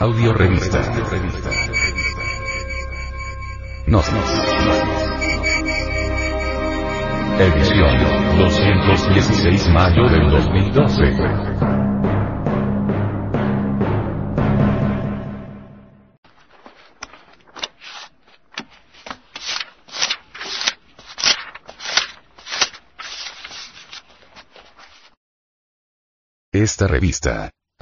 Audio revista. No. Edición 216 mayo del 2012. Esta revista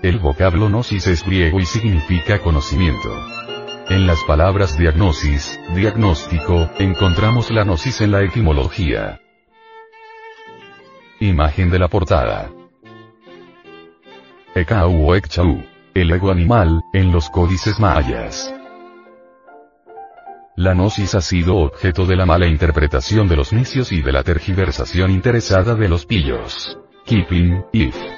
El vocablo gnosis es griego y significa conocimiento. En las palabras diagnosis, diagnóstico, encontramos la gnosis en la etimología. Imagen de la portada. Ekau o Ekchau. El ego animal, en los códices mayas. La gnosis ha sido objeto de la mala interpretación de los necios y de la tergiversación interesada de los pillos. Keeping, if.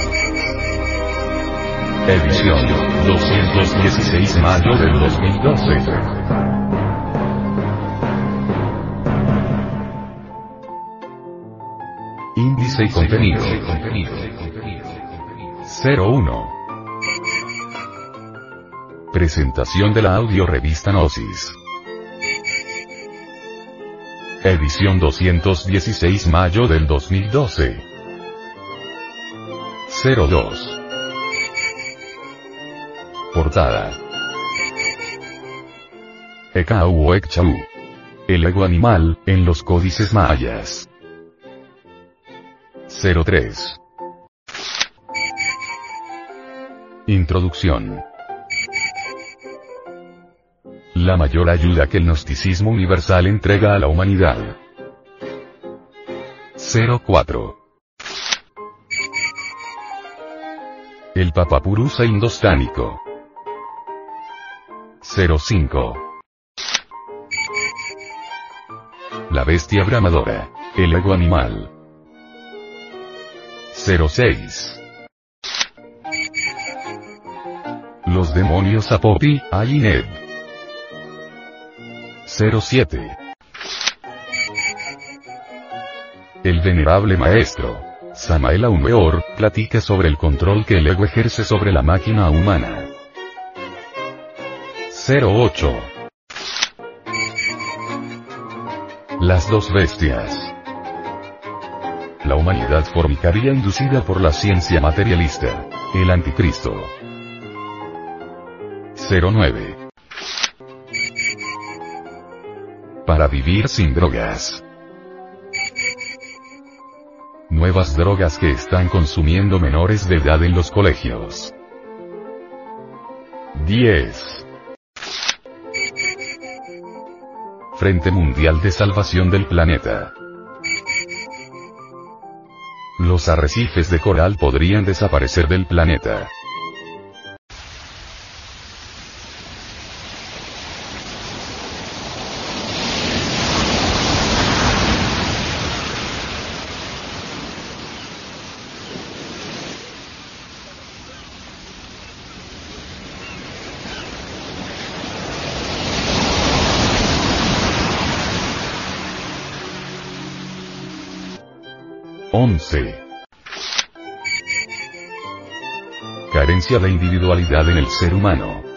Edición 216 mayo del 2012. Índice y contenido. 01. Presentación de la audio revista Gnosis. Edición 216 mayo del 2012. 02. Portada. Ekau o Ekchau. El ego animal, en los códices mayas. 03. Introducción. La mayor ayuda que el gnosticismo universal entrega a la humanidad. 04. El Papapurusa indostánico. 05. La bestia bramadora. El ego animal. 06. Los demonios Apopi, Ayined. 07. El venerable maestro. Samael Aumeor, platica sobre el control que el ego ejerce sobre la máquina humana. 08. Las dos bestias. La humanidad formicaria inducida por la ciencia materialista. El anticristo. 09. Para vivir sin drogas. Nuevas drogas que están consumiendo menores de edad en los colegios. 10. Frente Mundial de Salvación del Planeta. Los arrecifes de coral podrían desaparecer del planeta. 11. Carencia de individualidad en el ser humano.